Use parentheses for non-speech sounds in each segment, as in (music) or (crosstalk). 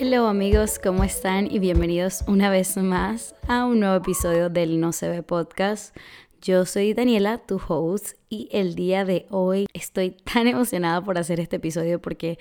Hello amigos, ¿cómo están? Y bienvenidos una vez más a un nuevo episodio del No se ve podcast. Yo soy Daniela, tu host, y el día de hoy estoy tan emocionada por hacer este episodio porque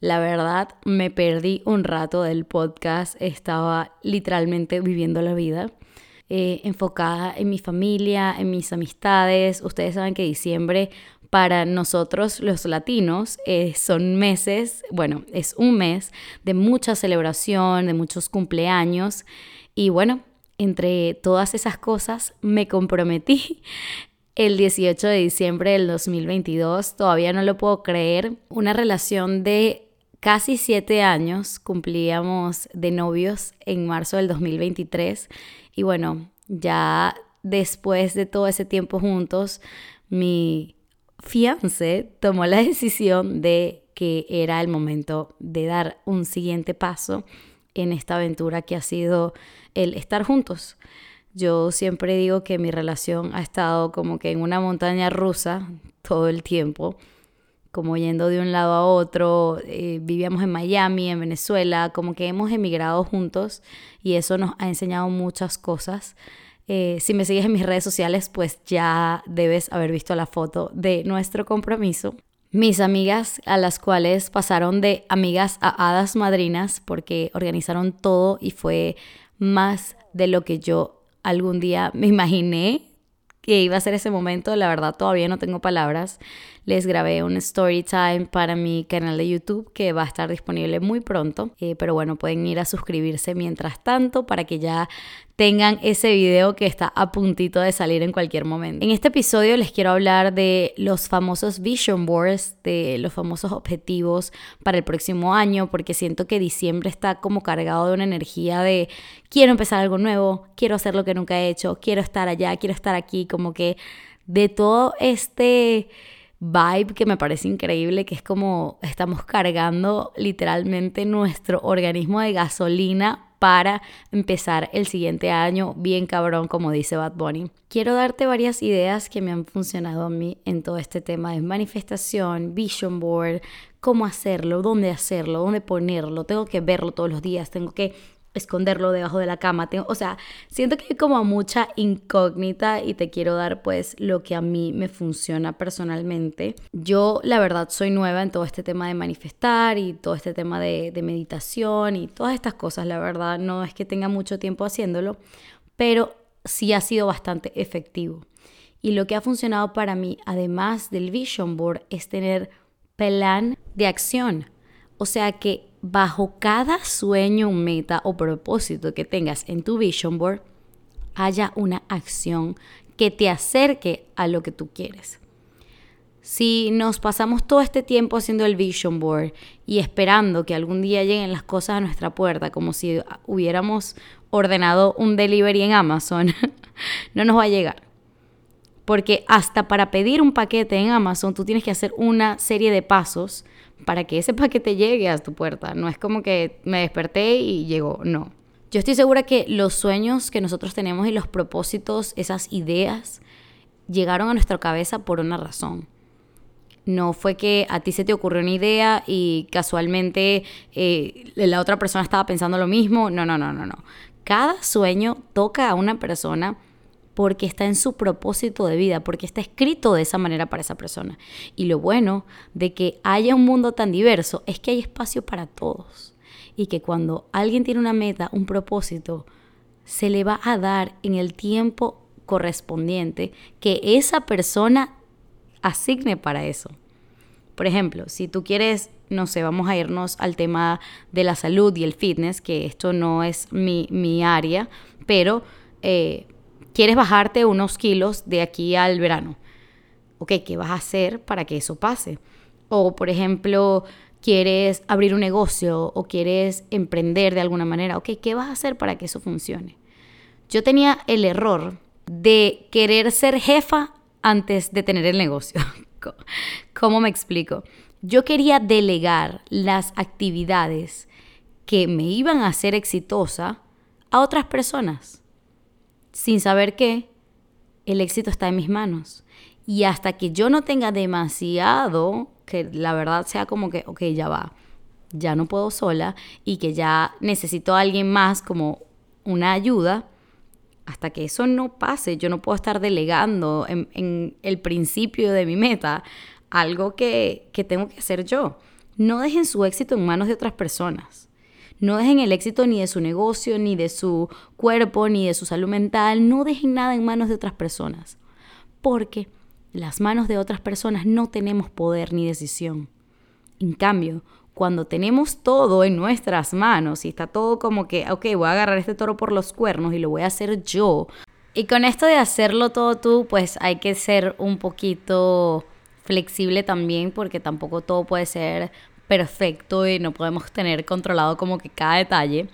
la verdad me perdí un rato del podcast, estaba literalmente viviendo la vida. Eh, enfocada en mi familia, en mis amistades. Ustedes saben que diciembre para nosotros los latinos eh, son meses, bueno, es un mes de mucha celebración, de muchos cumpleaños. Y bueno, entre todas esas cosas me comprometí (laughs) el 18 de diciembre del 2022, todavía no lo puedo creer, una relación de casi siete años, cumplíamos de novios en marzo del 2023 y bueno, ya después de todo ese tiempo juntos, mi fiance tomó la decisión de que era el momento de dar un siguiente paso en esta aventura que ha sido el estar juntos. Yo siempre digo que mi relación ha estado como que en una montaña rusa todo el tiempo, como yendo de un lado a otro. Eh, vivíamos en Miami, en Venezuela, como que hemos emigrado juntos y eso nos ha enseñado muchas cosas eh, si me sigues en mis redes sociales, pues ya debes haber visto la foto de nuestro compromiso. Mis amigas, a las cuales pasaron de amigas a hadas madrinas, porque organizaron todo y fue más de lo que yo algún día me imaginé que iba a ser ese momento. La verdad, todavía no tengo palabras. Les grabé un story time para mi canal de YouTube que va a estar disponible muy pronto. Eh, pero bueno, pueden ir a suscribirse mientras tanto para que ya tengan ese video que está a puntito de salir en cualquier momento. En este episodio les quiero hablar de los famosos vision boards, de los famosos objetivos para el próximo año, porque siento que diciembre está como cargado de una energía de quiero empezar algo nuevo, quiero hacer lo que nunca he hecho, quiero estar allá, quiero estar aquí, como que de todo este vibe que me parece increíble, que es como estamos cargando literalmente nuestro organismo de gasolina para empezar el siguiente año bien cabrón, como dice Bad Bunny. Quiero darte varias ideas que me han funcionado a mí en todo este tema de manifestación, vision board, cómo hacerlo, dónde hacerlo, dónde ponerlo. Tengo que verlo todos los días, tengo que esconderlo debajo de la cama. Tengo, o sea, siento que hay como mucha incógnita y te quiero dar pues lo que a mí me funciona personalmente. Yo la verdad soy nueva en todo este tema de manifestar y todo este tema de, de meditación y todas estas cosas. La verdad no es que tenga mucho tiempo haciéndolo, pero sí ha sido bastante efectivo. Y lo que ha funcionado para mí, además del vision board, es tener plan de acción. O sea que bajo cada sueño, meta o propósito que tengas en tu vision board, haya una acción que te acerque a lo que tú quieres. Si nos pasamos todo este tiempo haciendo el vision board y esperando que algún día lleguen las cosas a nuestra puerta, como si hubiéramos ordenado un delivery en Amazon, (laughs) no nos va a llegar. Porque hasta para pedir un paquete en Amazon tú tienes que hacer una serie de pasos para que ese paquete llegue a tu puerta. No es como que me desperté y llegó, no. Yo estoy segura que los sueños que nosotros tenemos y los propósitos, esas ideas, llegaron a nuestra cabeza por una razón. No fue que a ti se te ocurrió una idea y casualmente eh, la otra persona estaba pensando lo mismo. No, no, no, no, no. Cada sueño toca a una persona porque está en su propósito de vida, porque está escrito de esa manera para esa persona. Y lo bueno de que haya un mundo tan diverso es que hay espacio para todos. Y que cuando alguien tiene una meta, un propósito, se le va a dar en el tiempo correspondiente que esa persona asigne para eso. Por ejemplo, si tú quieres, no sé, vamos a irnos al tema de la salud y el fitness, que esto no es mi, área, pero eh, quieres bajarte unos kilos de aquí al verano. Ok, ¿qué vas a hacer para que eso pase? O, por ejemplo, quieres abrir un negocio o quieres emprender de alguna manera. Ok, ¿qué vas a hacer para que eso funcione? Yo tenía el error de querer ser jefa antes de tener el negocio. (laughs) ¿Cómo me explico? Yo quería delegar las actividades que me iban a hacer exitosa a otras personas sin saber que el éxito está en mis manos. Y hasta que yo no tenga demasiado, que la verdad sea como que, ok, ya va, ya no puedo sola y que ya necesito a alguien más como una ayuda, hasta que eso no pase, yo no puedo estar delegando en, el principio de mi meta algo que, que tengo que hacer yo. No dejen su éxito en manos de otras personas. No dejen el éxito ni de su negocio, ni de su cuerpo, ni de su salud mental. No dejen nada en manos de otras personas. Porque las manos de otras personas no tenemos poder ni decisión. En cambio, cuando tenemos todo en nuestras manos y está todo como que, ok, voy a agarrar este toro por los cuernos y lo voy a hacer yo. Y con esto de hacerlo todo tú, pues hay que ser un poquito flexible también porque tampoco todo puede ser perfecto y no podemos tener controlado como que cada detalle.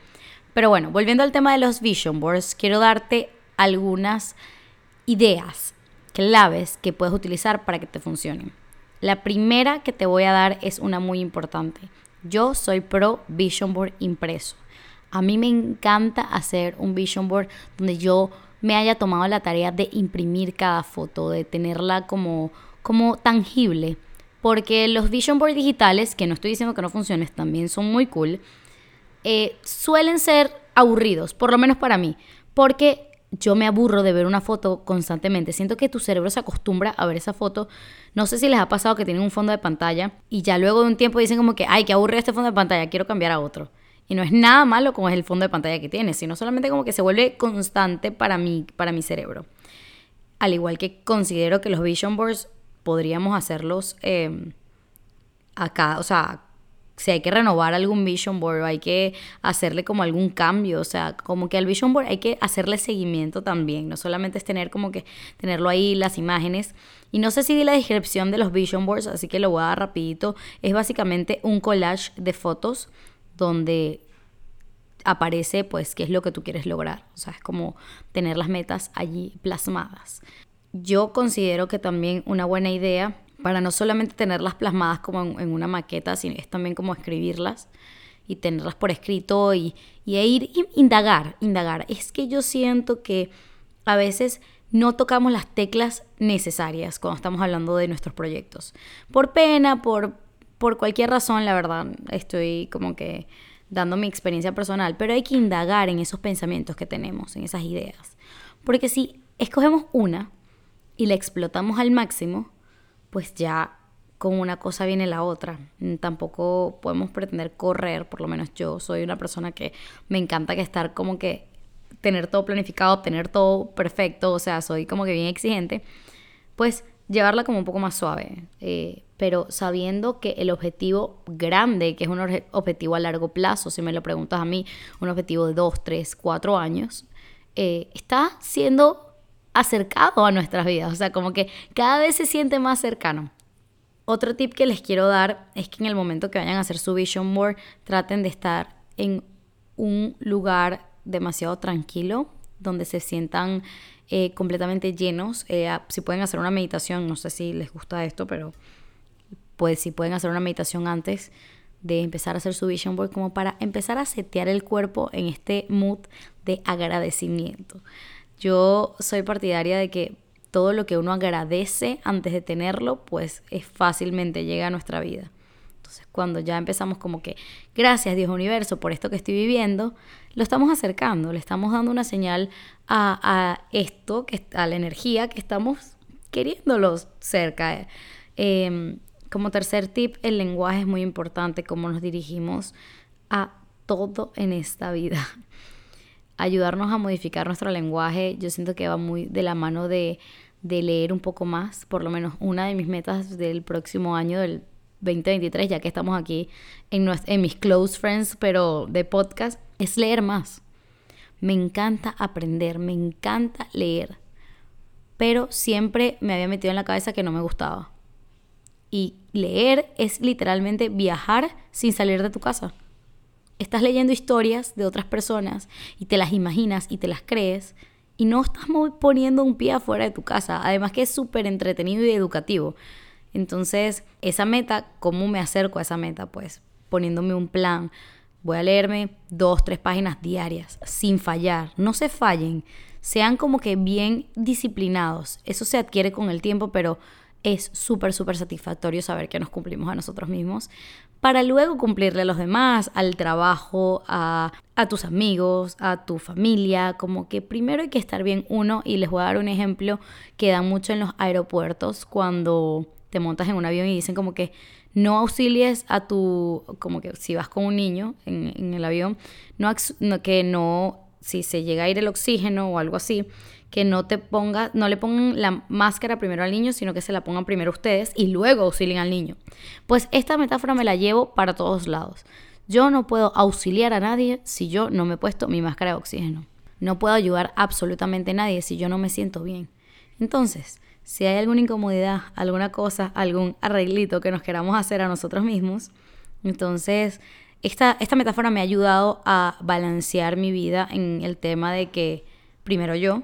Pero bueno, volviendo al tema de los vision boards, quiero darte algunas ideas claves que puedes utilizar para que te funcionen. La primera que te voy a dar es una muy importante. Yo soy pro Vision Board impreso. A mí me encanta hacer un Vision Board donde yo me haya tomado la tarea de imprimir cada foto, de tenerla como, como tangible. Porque los Vision Board digitales, que no estoy diciendo que no funcionen, también son muy cool, eh, suelen ser aburridos, por lo menos para mí. Porque yo me aburro de ver una foto constantemente. Siento que tu cerebro se acostumbra a ver esa foto. No sé si les ha pasado que tienen un fondo de pantalla y ya luego de un tiempo dicen como que, ay, que aburre este fondo de pantalla, quiero cambiar a otro. Y no es nada malo como es el fondo de pantalla que tienes, sino solamente como que se vuelve constante para mí, para mi cerebro. Al igual que considero que los vision boards podríamos hacerlos eh, acá, o sea, si hay que renovar algún vision board hay que hacerle como algún cambio, o sea, como que al vision board hay que hacerle seguimiento también, no solamente es tener como que tenerlo ahí las imágenes. Y no sé si di la descripción de los vision boards, así que lo voy a dar rapidito. Es básicamente un collage de fotos donde aparece pues qué es lo que tú quieres lograr, o sea, es como tener las metas allí plasmadas. Yo considero que también una buena idea para no solamente tenerlas plasmadas como en, una maqueta, sino es también como escribirlas y tenerlas por escrito y, y ir indagar, indagar. Es que yo siento que a veces no tocamos las teclas necesarias cuando estamos hablando de nuestros proyectos. Por pena, por, por cualquier razón, la verdad, estoy como que dando mi experiencia personal, pero hay que indagar en esos pensamientos que tenemos, en esas ideas. Porque si escogemos una y la explotamos al máximo, pues ya con una cosa viene la otra. Mm, tampoco podemos pretender correr, por lo menos yo soy una persona que me encanta que estar como que tener todo planificado, tener todo perfecto, o sea, soy como que bien exigente, pues llevarla como un poco más suave, eh, pero sabiendo que el objetivo grande, que es un objetivo a largo plazo, si me lo preguntas a mí, un objetivo de dos, tres, cuatro años, eh, está siendo acercado a nuestras vidas, o sea, como que cada vez se siente más cercano. Otro tip que les quiero dar es que en el momento que vayan a hacer su vision board, traten de estar en un lugar demasiado tranquilo, donde se sientan eh, completamente llenos. Eh, si pueden hacer una meditación, no sé si les gusta esto, pero pues si pueden hacer una meditación antes de empezar a hacer su vision board, como para empezar a setear el cuerpo en este mood de agradecimiento. Yo soy partidaria de que todo lo que uno agradece antes de tenerlo, pues es fácilmente llega a nuestra vida. Entonces, cuando ya empezamos como que, gracias Dios universo por esto que estoy viviendo, lo estamos acercando, le estamos dando una señal a, esto, que, a la energía que estamos queriéndolos cerca. Em, como tercer tip, el lenguaje es muy importante, cómo nos dirigimos a todo en esta vida ayudarnos a modificar nuestro lenguaje, yo siento que va muy de la mano de, leer un poco más, por lo menos una de mis metas del próximo año, del 2023, ya que estamos aquí en, en mis close friends, pero de podcast, es leer más. Me encanta aprender, me encanta leer, pero siempre me había metido en la cabeza que no me gustaba. Y leer es literalmente viajar sin salir de tu casa estás leyendo historias de otras personas y te las imaginas y te las crees y no estás poniendo un pie afuera de tu casa. Además que es súper entretenido y educativo. Entonces, esa meta, ¿cómo me acerco a esa meta? Pues poniéndome un plan. Voy a leerme dos, tres páginas diarias, sin fallar. No se fallen. Sean como que bien disciplinados. Eso se adquiere con el tiempo, pero es súper, súper satisfactorio saber que nos cumplimos a nosotros mismos para luego cumplirle a los demás, al trabajo, a, a, tus amigos, a tu familia, como que primero hay que estar bien uno y les voy a dar un ejemplo que dan mucho en los aeropuertos cuando te montas en un avión y dicen como que no auxilies a tu, como que si vas con un niño en, el avión, no, que no, si se llega a ir el oxígeno o algo así, que no te ponga, no le pongan la máscara primero al niño, sino que se la pongan primero ustedes y luego auxilien al niño. Pues esta metáfora me la llevo para todos lados. Yo no puedo auxiliar a nadie si yo no me he puesto mi máscara de oxígeno. No puedo ayudar absolutamente a nadie si yo no me siento bien. Entonces, si hay alguna incomodidad, alguna cosa, algún arreglito que nos queramos hacer a nosotros mismos, entonces esta, esta metáfora me ha ayudado a balancear mi vida en el tema de que primero yo,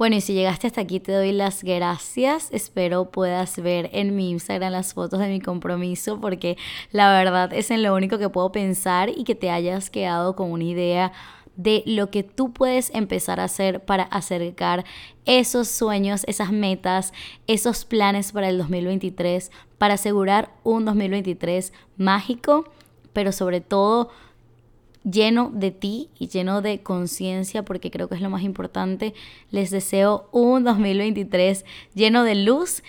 bueno, y si llegaste hasta aquí te doy las gracias. Espero puedas ver en mi Instagram las fotos de mi compromiso porque la verdad es en lo único que puedo pensar y que te hayas quedado con una idea de lo que tú puedes empezar a hacer para acercar esos sueños, esas metas, esos planes para el 2023, para asegurar un 2023 mágico, pero sobre todo lleno de ti y lleno de conciencia, porque creo que es lo más importante. Les deseo un (laughs) 2023 lleno de luz.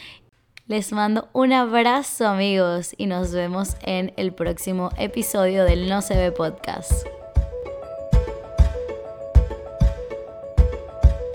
Les mando un abrazo amigos y nos vemos en el próximo episodio del No se ve podcast.